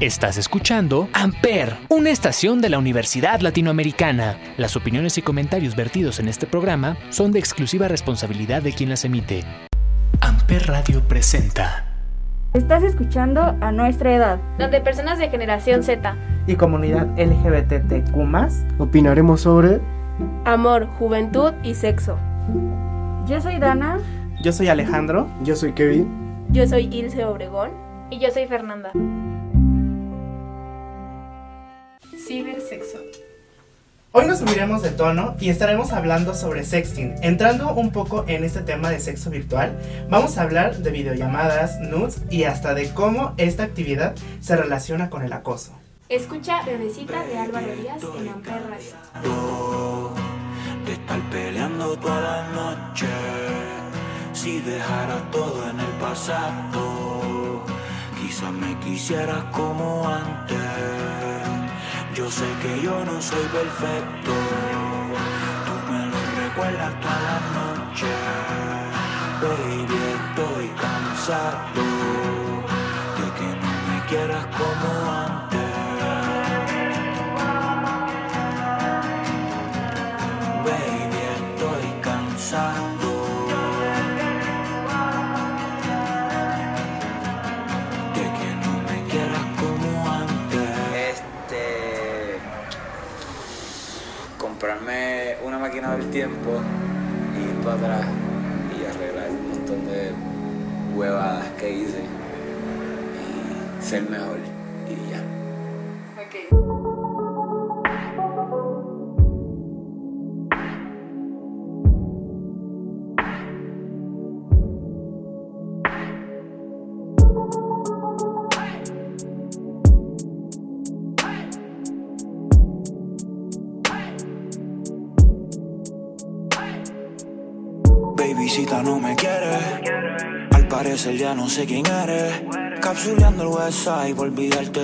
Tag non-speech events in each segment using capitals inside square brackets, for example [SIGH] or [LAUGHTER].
Estás escuchando Amper, una estación de la Universidad Latinoamericana. Las opiniones y comentarios vertidos en este programa son de exclusiva responsabilidad de quien las emite. Amper Radio presenta. Estás escuchando a nuestra edad, donde personas de generación Z y comunidad LGBTQ opinaremos sobre amor, juventud y sexo. Yo soy Dana. Yo soy Alejandro. Yo soy Kevin. Yo soy Ilse Obregón. Y yo soy Fernanda. Cibersexo. Hoy nos subiremos de tono y estaremos hablando sobre sexting. Entrando un poco en este tema de sexo virtual, vamos a hablar de videollamadas, nudes y hasta de cómo esta actividad se relaciona con el acoso. Escucha Bebecita de Álvaro Díaz en Amper Radio. De estar peleando toda la noche, si dejara todo en el pasado, quizás me quisieras como antes. Yo sé que yo no soy perfecto, tú me lo recuerdas toda la noche, baby estoy cansado Comprarme una máquina del tiempo, ir para atrás y arreglar un montón de huevadas que hice y ser mejor y ya. Parecer ya no sé quién eres. Capsuleando el website por olvidarte,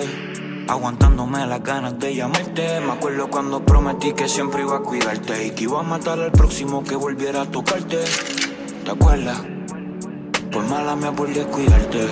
aguantándome las ganas de llamarte. Me acuerdo cuando prometí que siempre iba a cuidarte y que iba a matar al próximo que volviera a tocarte. ¿Te acuerdas? Por mala mía por descuidarte.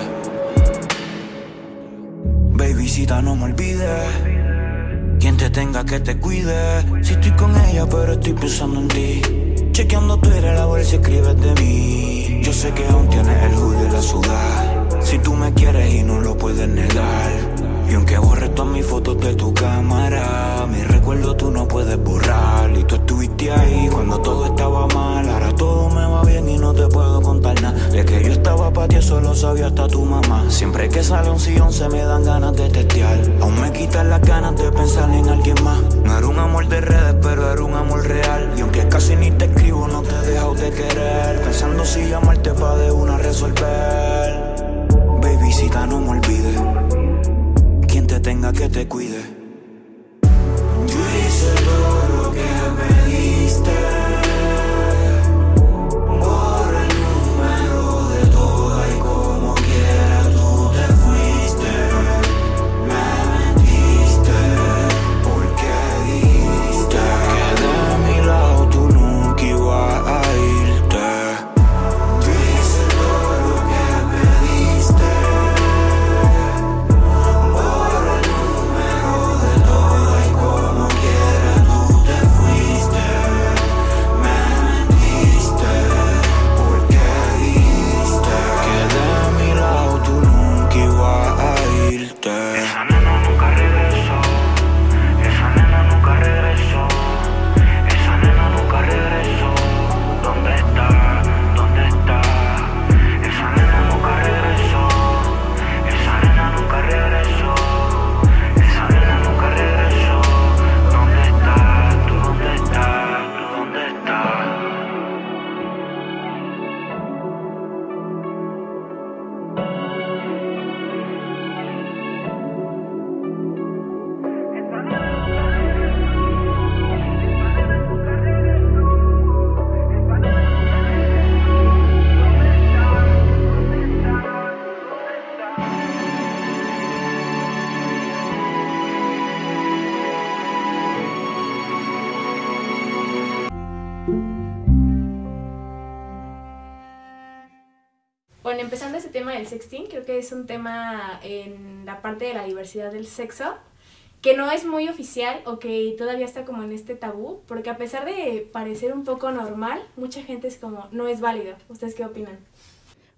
Babycita no me olvides. Quien te tenga que te cuide. Si estoy con ella, pero estoy pensando en ti. Chequeando Twitter a ver si escribes de mí. Yo sé que aún tienes el hood de la ciudad. Si tú me quieres y no lo puedes negar. Y aunque borre todas mis fotos de tu cámara, mi recuerdo tú no puedes borrar. Y tú estuviste ahí cuando todo estaba mal. Ahora todo me va bien y no te puedo contar nada. De que yo estaba para ti, eso lo sabía hasta tu mamá. Siempre que sale un sillón se me dan ganas de testear. Aún me quitan las ganas de pensar en alguien más. No era un amor de redes, pero era un amor real. Y aunque casi ni te escribo, no te he dejado de querer. Pensando si llamarte pa' de una resolver. Babycita, no me olvides. Tenga que te cuide. Sexting, creo que es un tema en la parte de la diversidad del sexo que no es muy oficial o que todavía está como en este tabú, porque a pesar de parecer un poco normal, mucha gente es como, no es válido. ¿Ustedes qué opinan?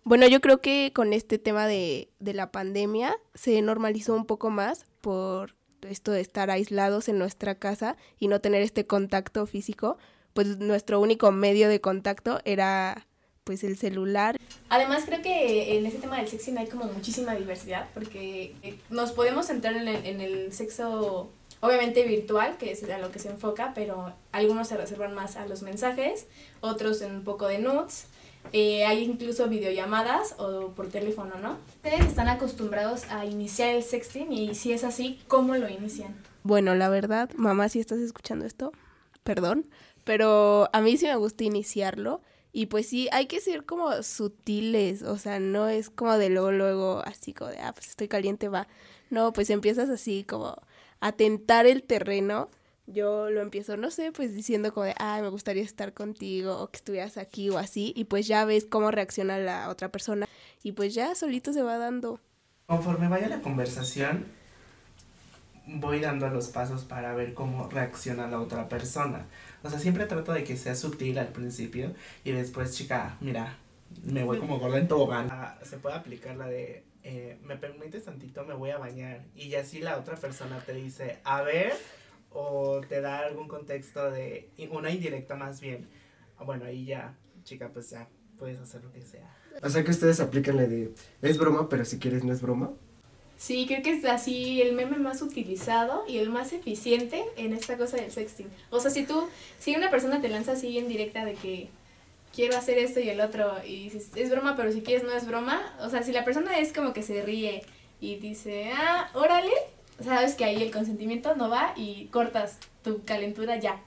Bueno, yo creo que con este tema de, de la pandemia se normalizó un poco más por esto de estar aislados en nuestra casa y no tener este contacto físico, pues nuestro único medio de contacto era pues el celular. Además creo que en ese tema del sexo hay como muchísima diversidad porque eh, nos podemos centrar en el, en el sexo obviamente virtual, que es a lo que se enfoca, pero algunos se reservan más a los mensajes, otros en un poco de nudes. Eh, hay incluso videollamadas o por teléfono, ¿no? Ustedes están acostumbrados a iniciar el sexting y si es así, ¿cómo lo inician? Bueno, la verdad, mamá, si estás escuchando esto, perdón, pero a mí sí me gusta iniciarlo y pues sí, hay que ser como sutiles, o sea, no es como de luego, luego, así como de, ah, pues estoy caliente, va. No, pues empiezas así como a tentar el terreno. Yo lo empiezo, no sé, pues diciendo como de, ah, me gustaría estar contigo, o que estuvieras aquí o así, y pues ya ves cómo reacciona la otra persona, y pues ya solito se va dando. Conforme vaya la conversación, voy dando los pasos para ver cómo reacciona la otra persona. O sea, siempre trato de que sea sutil al principio y después, chica, mira, me voy como gorda en tobogán. Ah, se puede aplicar la de, eh, me permites tantito, me voy a bañar. Y así la otra persona te dice, a ver, o te da algún contexto de, una indirecta más bien. Bueno, ahí ya, chica, pues ya, puedes hacer lo que sea. O sea que ustedes aplican la de, es broma, pero si quieres no es broma. Sí, creo que es así el meme más utilizado y el más eficiente en esta cosa del sexting. O sea, si tú, si una persona te lanza así en directa de que quiero hacer esto y el otro y dices, es broma, pero si quieres no es broma, o sea, si la persona es como que se ríe y dice, ah, órale, sabes que ahí el consentimiento no va y cortas tu calentura ya.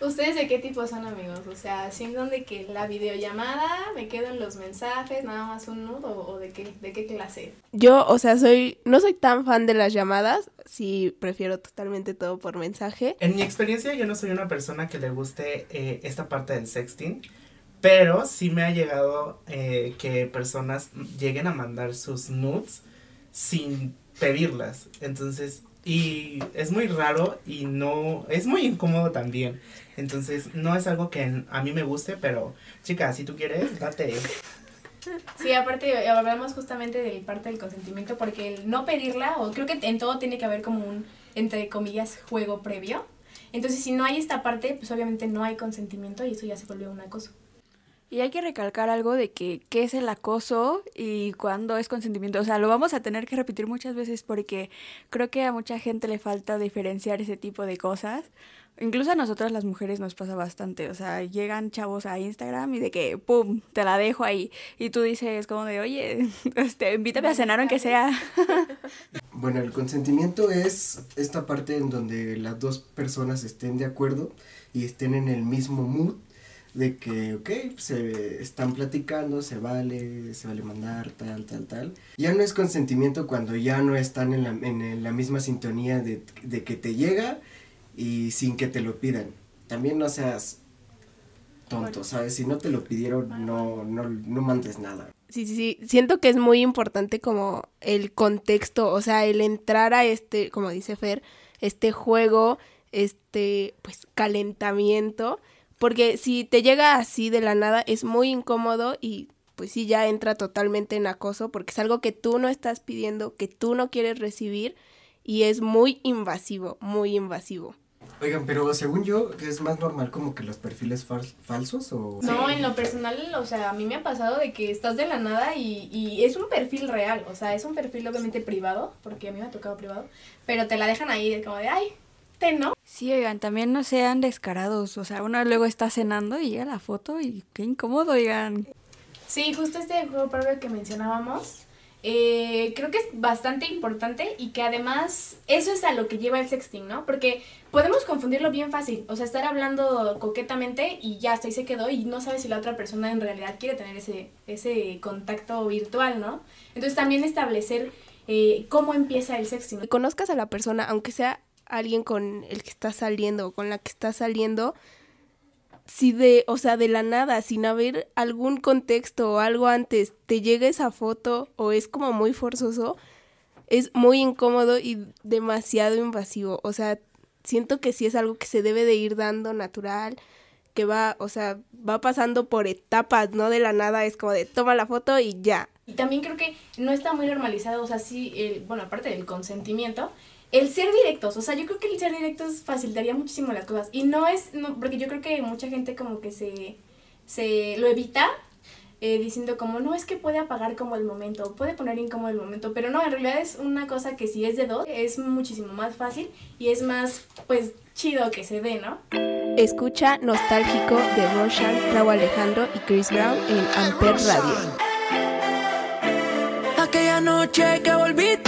¿Ustedes de qué tipo son amigos? O sea, ¿sienten de que la videollamada me quedo en los mensajes, nada más un nudo o, o de qué, de qué clase? Yo, o sea, soy, no soy tan fan de las llamadas, sí prefiero totalmente todo por mensaje. En mi experiencia, yo no soy una persona que le guste eh, esta parte del sexting, pero sí me ha llegado eh, que personas lleguen a mandar sus nudes sin pedirlas. Entonces, y es muy raro y no, es muy incómodo también. Entonces, no es algo que a mí me guste, pero chica, si tú quieres, date. Sí, aparte hablamos justamente de parte del consentimiento, porque el no pedirla, o creo que en todo tiene que haber como un, entre comillas, juego previo. Entonces, si no hay esta parte, pues obviamente no hay consentimiento y eso ya se vuelve un acoso. Y hay que recalcar algo de que qué es el acoso y cuándo es consentimiento. O sea, lo vamos a tener que repetir muchas veces porque creo que a mucha gente le falta diferenciar ese tipo de cosas. Incluso a nosotras las mujeres nos pasa bastante. O sea, llegan chavos a Instagram y de que, ¡pum!, te la dejo ahí. Y tú dices como de, oye, [LAUGHS] este, invítame a cenar aunque sea. [LAUGHS] Bueno, el consentimiento es esta parte en donde las dos personas estén de acuerdo y estén en el mismo mood de que, ok, se están platicando, se vale, se vale mandar, tal, tal, tal. Ya no es consentimiento cuando ya no están en la, en la misma sintonía de, de que te llega y sin que te lo pidan. También no seas tonto, ¿sabes? Si no te lo pidieron, no, no, no mandes nada. Sí, sí, sí. Siento que es muy importante como el contexto, o sea, el entrar a este, como dice Fer, este juego, este, pues, calentamiento, porque si te llega así de la nada es muy incómodo y pues sí ya entra totalmente en acoso porque es algo que tú no estás pidiendo, que tú no quieres recibir y es muy invasivo, muy invasivo. Oigan, pero según yo, es más normal como que los perfiles fal- falsos o... No, en lo personal, o sea, a mí me ha pasado de que estás de la nada y, y es un perfil real, o sea, es un perfil obviamente privado, porque a mí me ha tocado privado, pero te la dejan ahí de como de, ay, te no. Sí, oigan, también no sean descarados. O sea, uno luego está cenando y llega la foto y qué incómodo, oigan. Sí, justo este juego previo que mencionábamos, eh, creo que es bastante importante y que además eso es a lo que lleva el sexting, ¿no? Porque podemos confundirlo bien fácil, o sea, estar hablando coquetamente y ya hasta ahí se quedó y no sabes si la otra persona en realidad quiere tener ese, ese contacto virtual, ¿no? Entonces también establecer eh, cómo empieza el sexting. Que conozcas a la persona, aunque sea alguien con el que estás saliendo o con la que estás saliendo, si de, o sea, de la nada, sin haber algún contexto o algo antes, te llega esa foto o es como muy forzoso, es muy incómodo y demasiado invasivo. O sea, siento que sí es algo que se debe de ir dando natural, que va, o sea, va pasando por etapas, no de la nada, es como de toma la foto y ya. Y también creo que no está muy normalizado, o sea, sí, el, bueno, aparte del consentimiento, el ser directos, o sea, yo creo que el ser directos facilitaría muchísimo las cosas. Y no es, no, porque yo creo que mucha gente como que se, se lo evita eh, diciendo como, no, es que puede apagar como el momento, puede poner incómodo el momento, pero no, en realidad es una cosa que si es de dos, es muchísimo más fácil y es más, pues, chido que se dé, ¿no? Escucha Nostálgico de Roshan, Raúl Alejandro y Chris Brown en Amper Radio. Aquella noche que volviste,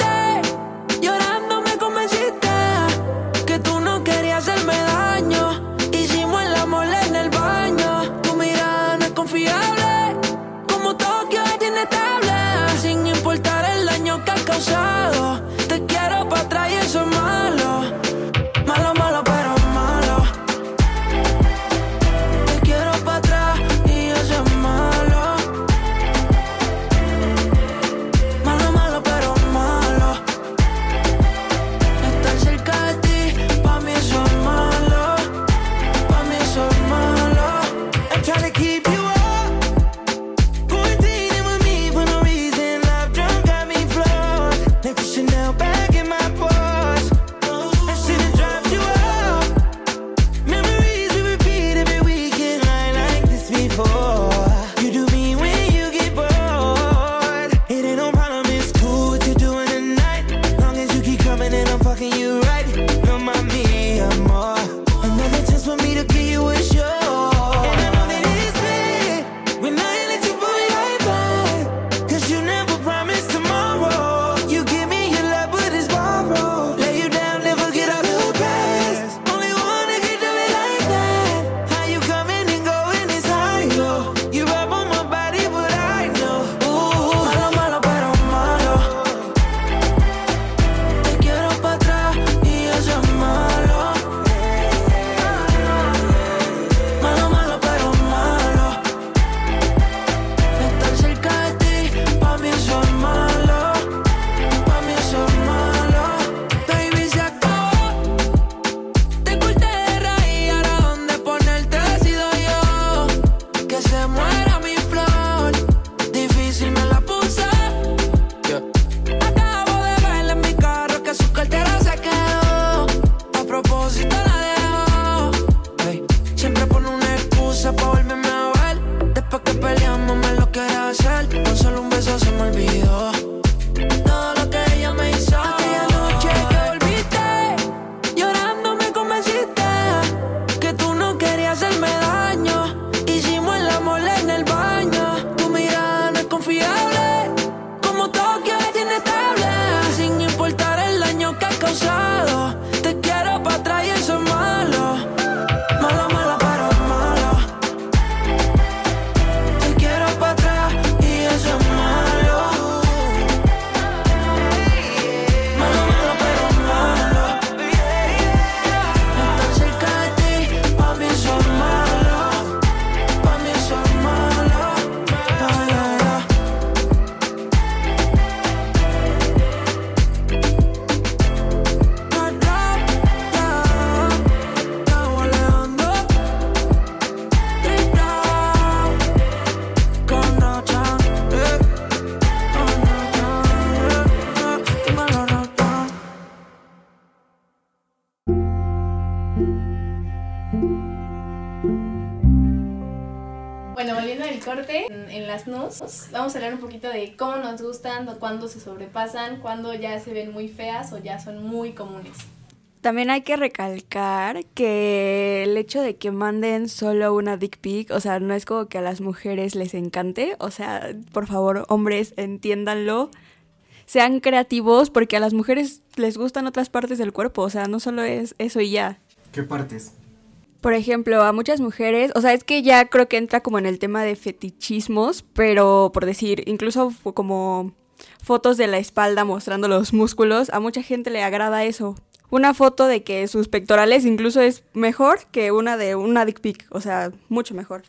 vamos a hablar un poquito de cómo nos gustan, cuándo se sobrepasan, cuándo ya se ven muy feas o ya son muy comunes. También hay que recalcar que el hecho de que manden solo una dick pic, o sea, no es como que a las mujeres les encante, o sea, por favor, hombres, entiéndanlo. Sean creativos porque a las mujeres les gustan otras partes del cuerpo, o sea, no solo es eso y ya. ¿Qué partes? Por ejemplo, a muchas mujeres, o sea, es que ya creo que entra como en el tema de fetichismos, pero por decir, incluso como fotos de la espalda mostrando los músculos, a mucha gente le agrada eso. una foto de que sus pectorales incluso es mejor que una de una dick pic, o sea, mucho mejor.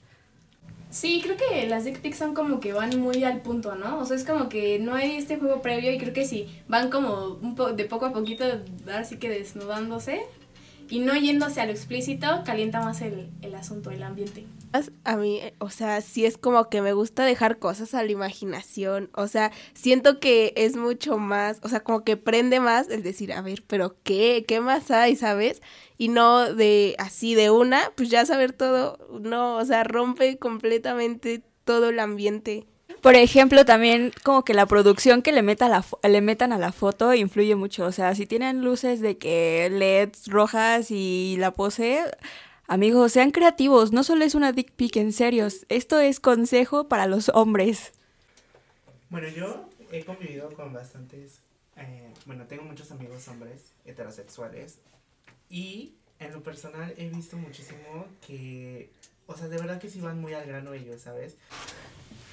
Sí, creo que las dick pics son como que van muy al punto, ¿no? O sea, es como que no hay este juego previo y creo que sí, van como un po de poco a poquito, así que desnudándose y no yéndose a lo explícito, calienta más el, el asunto, el ambiente. A mí, o sea, sí es como que me gusta dejar cosas a la imaginación. O sea, siento que es mucho más, o sea, como que prende más el decir, a ver, pero ¿qué? ¿Qué más hay, sabes? Y no de así de una, pues ya saber todo. No, o sea, rompe completamente todo el ambiente. Por ejemplo, también como que la producción que le, meta la le metan a la foto influye mucho. O sea, si tienen luces de que LEDs rojas y la pose, Amigos, sean creativos, no solo es una dick pic, en serio, esto es consejo para los hombres. Bueno, yo he convivido con bastantes, eh, bueno, tengo muchos amigos hombres heterosexuales y en lo personal he visto muchísimo que, o sea, de verdad que sí van muy al grano ellos, ¿sabes?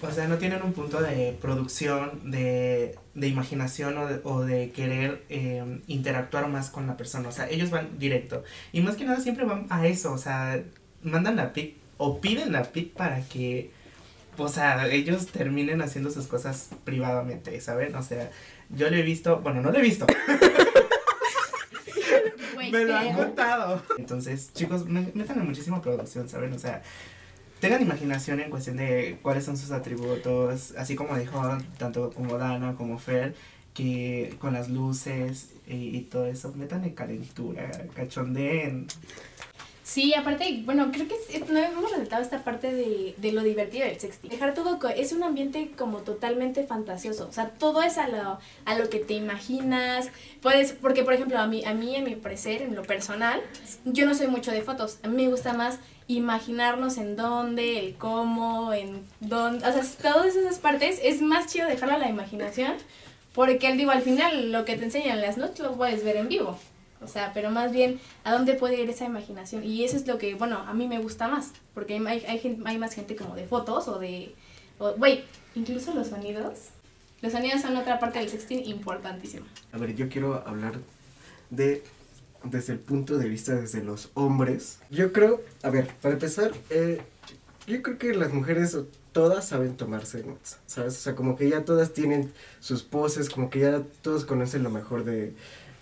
O sea, no tienen un punto de producción, de, de imaginación o de, o de querer eh, interactuar más con la persona. O sea, ellos van directo. Y más que nada siempre van a eso. O sea, mandan la pic o piden la pic para que, o sea, ellos terminen haciendo sus cosas privadamente, ¿saben? O sea, yo lo he visto, bueno, no lo he visto. [LAUGHS] me lo han contado. Entonces, chicos, métanle muchísima producción, ¿saben? O sea, tengan imaginación en cuestión de cuáles son sus atributos, así como dijo tanto como Dana como Fer, que con las luces y, todo eso, metan en calentura, cachondeen. Sí, aparte, bueno, creo que no hemos resaltado esta parte de, de, lo divertido del sexting. Dejar todo, es un ambiente como totalmente fantasioso, o sea, todo es a lo, a lo que te imaginas, puedes, porque por ejemplo, a mí, a mí en mi parecer, en lo personal, yo no soy mucho de fotos, a mí me gusta más imaginarnos en dónde, el cómo, en dónde, o sea, todas esas partes es más chido dejarlo a la imaginación, porque digo, al final lo que te enseñan las notas lo puedes ver en vivo. O sea, pero más bien, ¿a dónde puede ir esa imaginación? Y eso es lo que, bueno, a mí me gusta más, porque hay, hay, hay más gente como de fotos o de... Güey, incluso los sonidos. Los sonidos son otra parte del sexting importantísima. A ver, yo quiero hablar de desde el punto de vista desde los hombres. Yo creo, a ver, para empezar, eh, yo creo que las mujeres todas saben tomarse notas, ¿sabes? O sea, como que ya todas tienen sus poses, como que ya todos conocen lo mejor de,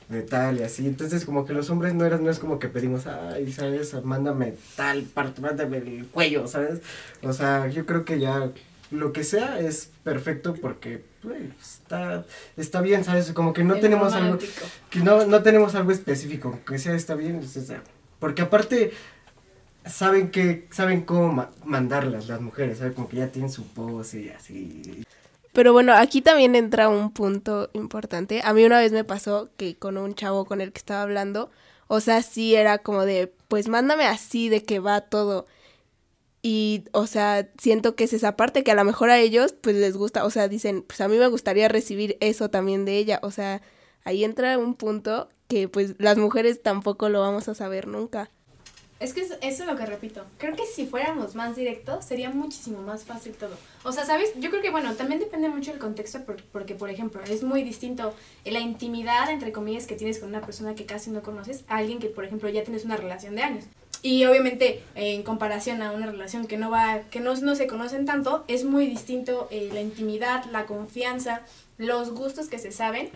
de tal y así. Entonces, como que los hombres no, eran, no es como que pedimos, ay, ¿sabes? Mándame tal parte, mándame el cuello, ¿sabes? O sea, yo creo que ya lo que sea es perfecto porque está, está bien, ¿sabes? Como que no tenemos algo, que no, no tenemos algo específico, que sea está bien, porque aparte saben que, saben cómo mandarlas las mujeres, ¿sabes? Como que ya tienen su pose y así. Pero bueno, aquí también entra un punto importante. A mí una vez me pasó que con un chavo con el que estaba hablando, o sea, sí era como de, pues mándame así de que va todo. Y, o sea, siento que es esa parte que a lo mejor a ellos, pues les gusta, o sea, dicen, pues a mí me gustaría recibir eso también de ella. O sea, ahí entra un punto que pues las mujeres tampoco lo vamos a saber nunca. Es que eso, es lo que repito. Creo que si fuéramos más directos sería muchísimo más fácil todo. O sea, ¿sabes? Yo creo que, bueno, también depende mucho del contexto porque, por ejemplo, es muy distinto la intimidad, entre comillas, que tienes con una persona que casi no conoces a alguien que, por ejemplo, ya tienes una relación de años. Y obviamente, en comparación a una relación que no va, que no, no se conocen tanto, es muy distinto eh, la intimidad, la confianza, los gustos que se saben.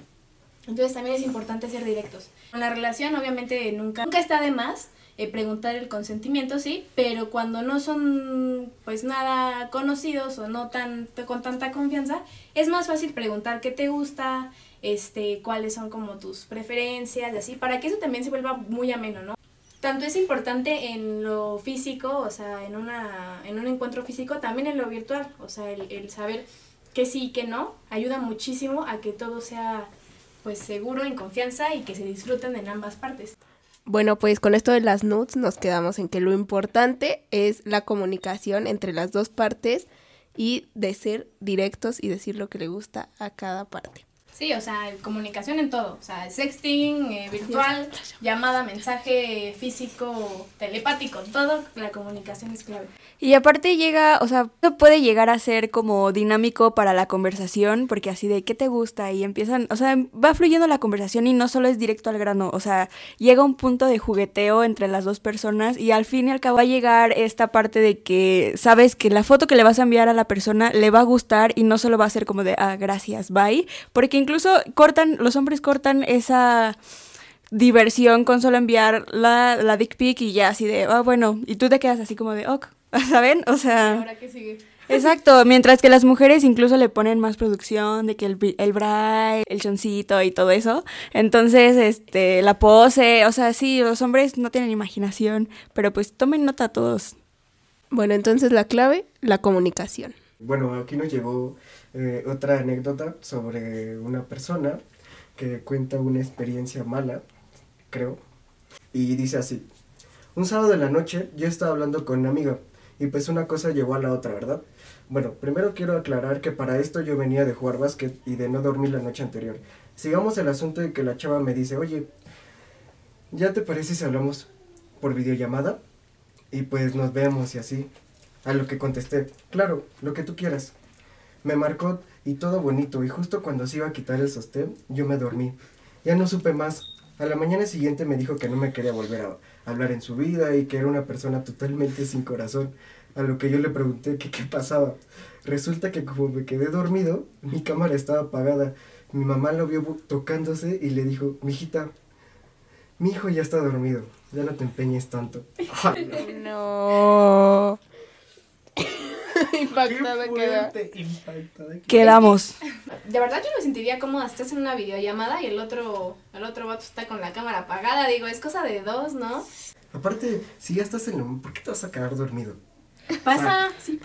Entonces también es importante ser directos. En la relación, obviamente, nunca, nunca está de más eh, preguntar el consentimiento, sí, pero cuando no son pues nada conocidos o no tan con tanta confianza, es más fácil preguntar qué te gusta, este, cuáles son como tus preferencias y así, para que eso también se vuelva muy ameno, ¿no? Tanto es importante en lo físico, o sea, en, una, en un encuentro físico, también en lo virtual, o sea, el, saber que sí y que no, ayuda muchísimo a que todo sea pues seguro, en confianza y que se disfruten en ambas partes. Bueno, pues con esto de las nudes nos quedamos en que lo importante es la comunicación entre las dos partes y de ser directos y decir lo que le gusta a cada parte. Sí, o sea, comunicación en todo, o sea, sexting, eh, virtual, llamada, mensaje físico, telepático, todo, la comunicación es clave. Y aparte llega, o sea, puede llegar a ser como dinámico para la conversación, porque así de qué te gusta y empiezan, o sea, va fluyendo la conversación y no solo es directo al grano, o sea, llega un punto de jugueteo entre las dos personas y al fin y al cabo va a llegar esta parte de que sabes que la foto que le vas a enviar a la persona le va a gustar y no solo va a ser como de, ah, gracias, bye, porque incluso cortan, los hombres cortan esa diversión con solo enviar la, la dick pic y ya así de, ah, bueno, y tú te quedas así como de, ok, [LAUGHS] ¿saben? O sea... Ahora que sigue. [LAUGHS] Exacto, mientras que las mujeres incluso le ponen más producción de que el, el braille, el choncito y todo eso. Entonces, este, la pose, o sea, sí, los hombres no tienen imaginación, pero pues tomen nota todos. Bueno, entonces la clave, la comunicación. Bueno, aquí nos llegó eh, otra anécdota sobre una persona que cuenta una experiencia mala, creo, y dice así. Un sábado de la noche yo estaba hablando con una amiga y pues una cosa llevó a la otra, ¿verdad? Bueno, primero quiero aclarar que para esto yo venía de jugar básquet y de no dormir la noche anterior. Sigamos el asunto de que la chava me dice, oye, ¿ya te parece si hablamos por videollamada? Y pues nos vemos y así. A lo que contesté, claro, lo que tú quieras. Me marcó y todo bonito y justo cuando se iba a quitar el sostén, yo me dormí. Ya no supe más. A la mañana siguiente me dijo que no me quería volver a hablar en su vida y que era una persona totalmente sin corazón. A lo que yo le pregunté que qué pasaba. Resulta que como me quedé dormido, mi cámara estaba apagada. Mi mamá lo vio tocándose y le dijo, mijita, mi hijo ya está dormido, ya no te empeñes tanto. [LAUGHS] No. [LAUGHS] Impactada queda. impactada. Quedamos. De verdad yo me sentiría cómoda si estás en una videollamada y el otro, el otro vato está con la cámara apagada. Digo, es cosa de dos, ¿no? Aparte, si ya estás en lo... ¿Por qué te vas a quedar dormido? Pasa, sí.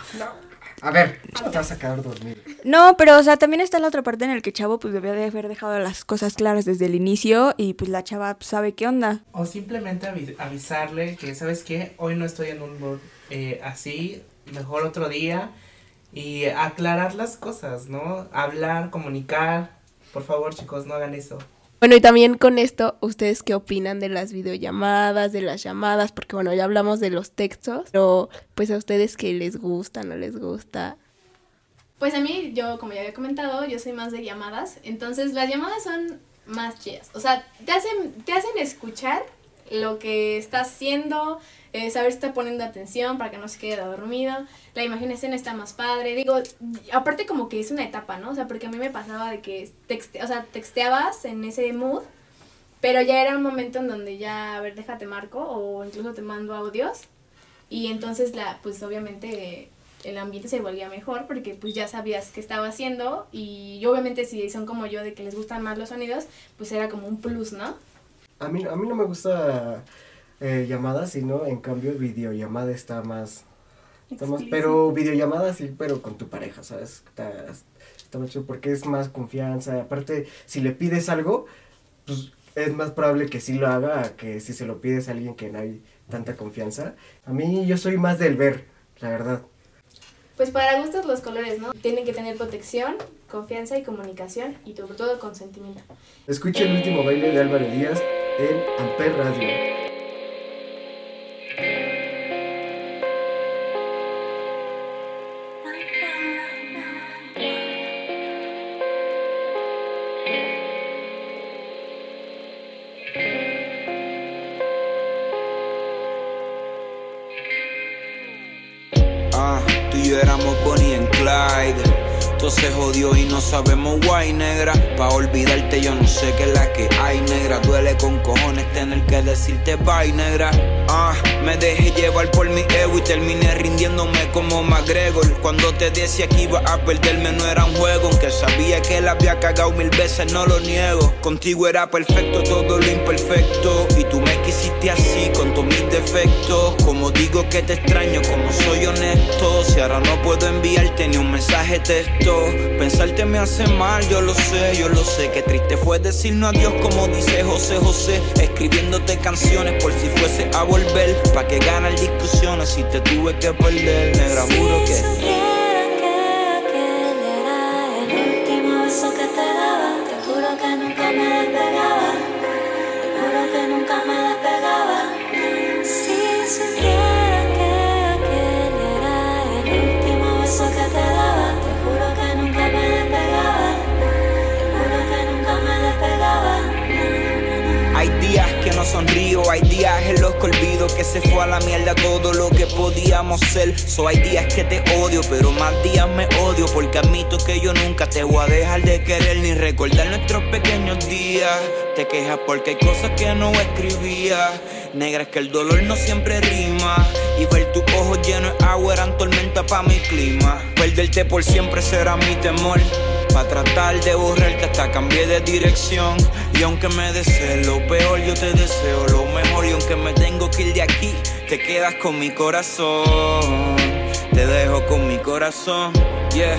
A ver, ¿cómo te vas a quedar dormido? No, pero o sea, también está la otra parte en el que Chavo pues debía de haber dejado las cosas claras desde el inicio y pues la chava pues, sabe qué onda. O simplemente avi- avisarle que, ¿sabes qué? Hoy no estoy en un mood eh, así, mejor otro día. Y aclarar las cosas, ¿no? Hablar, comunicar. Por favor, chicos, no hagan eso. Bueno, y también con esto, ¿ustedes qué opinan de las videollamadas, de las llamadas? Porque bueno, ya hablamos de los textos, pero pues a ustedes qué les gusta, no les gusta. Pues a mí, yo como ya había comentado, yo soy más de llamadas. Entonces las llamadas son más chidas. O sea, te hacen, te hacen escuchar lo que está haciendo, eh, saber si está poniendo atención para que no se quede dormido. La imaginación está más padre. Digo, aparte como que es una etapa, ¿no? O sea, porque a mí me pasaba de que texte, o sea, texteabas en ese mood, pero ya era un momento en donde ya, a ver, déjate marco o incluso te mando audios. Y entonces, la, pues obviamente el ambiente se volvía mejor porque pues ya sabías qué estaba haciendo y obviamente si son como yo de que les gustan más los sonidos, pues era como un plus, ¿no? A mí, a mí no me gusta eh, llamadas, sino en cambio videollamada está más... está más- pero videollamada sí, pero con tu pareja, ¿sabes? Está, está más chido porque es más confianza. Aparte, si le pides algo, pues es más probable que sí lo haga que si se lo pides a alguien que no hay tanta confianza. A mí yo soy más del ver, la verdad. Pues para gustos los colores, ¿no? Tienen que tener protección, confianza y comunicación y sobre todo consentimiento. Escucha el último baile de Álvaro Díaz en Amper Radio. Y no sabemos guay, negra. Pa' olvidarte, yo no sé qué es la que hay, negra. Duele con cojones tener que decirte bye, negra. Ah, me dejé llevar por mi ego y terminé rindiéndome como McGregor. Cuando te decía que iba a perderme, no era un juego. Aunque sabía que la había cagado mil veces, no lo niego. Contigo era perfecto todo lo imperfecto. Y tú me quisiste así, con mis defectos. Como digo que te extraño, como soy honesto. Si ahora no puedo enviarte ni un mensaje texto. Pensarte me hace mal, yo lo sé, yo lo sé. Qué triste fue decirnos adiós, como dice José José. Escribiéndote canciones por si fuese a volver. Pa' que ganar discusiones si te tuve que perder. Negra, juro que. Hay días en los que olvido que se fue a la mierda todo lo que podíamos ser. So hay días que te odio, pero más días me odio porque admito que yo nunca te voy a dejar de querer ni recordar nuestros pequeños días. Te quejas porque hay cosas que no escribía. Negra es que el dolor no siempre rima. Y ver tus ojos llenos de agua eran tormenta para mi clima. Perderte por siempre será mi temor. Pa' tratar de borrarte hasta cambié de dirección. Y aunque me desees lo peor, yo te deseo lo mejor. Y aunque me tengo que ir de aquí, te quedas con mi corazón. Te dejo con mi corazón, yeah.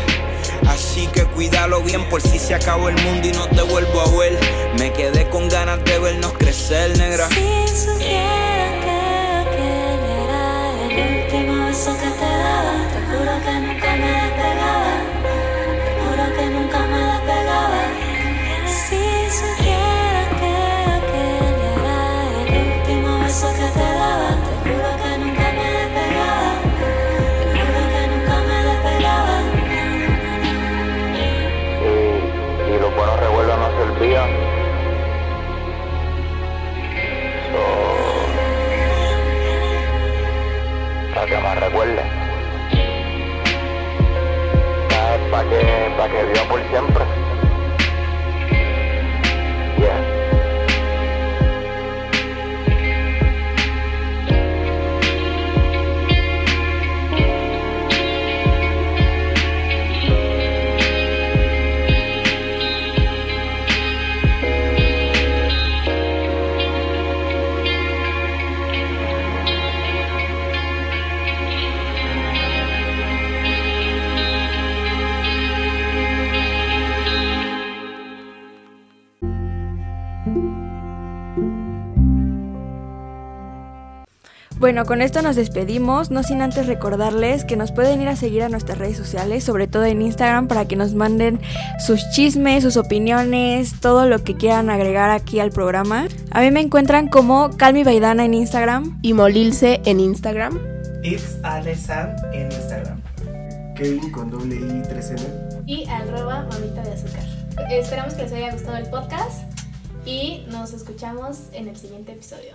Así que cuídalo bien por si se acabó el mundo y no te vuelvo a ver. Me quedé con ganas de vernos crecer, negra. Si supiera que aquel era el último beso que te daba, te juro que nunca me despegaba. Recuerden. Para que, pa que viva por siempre. Bueno, con esto nos despedimos, no sin antes recordarles que nos pueden ir a seguir a nuestras redes sociales, sobre todo en Instagram, para que nos manden sus chismes, sus opiniones, todo lo que quieran agregar aquí al programa. A mí me encuentran como Calmi Baidana en Instagram. Y Molilce en Instagram. It's Alesan en Instagram. Kevin con doble I 3N. Y arroba mamita de azúcar. Esperamos que les haya gustado el podcast y nos escuchamos en el siguiente episodio.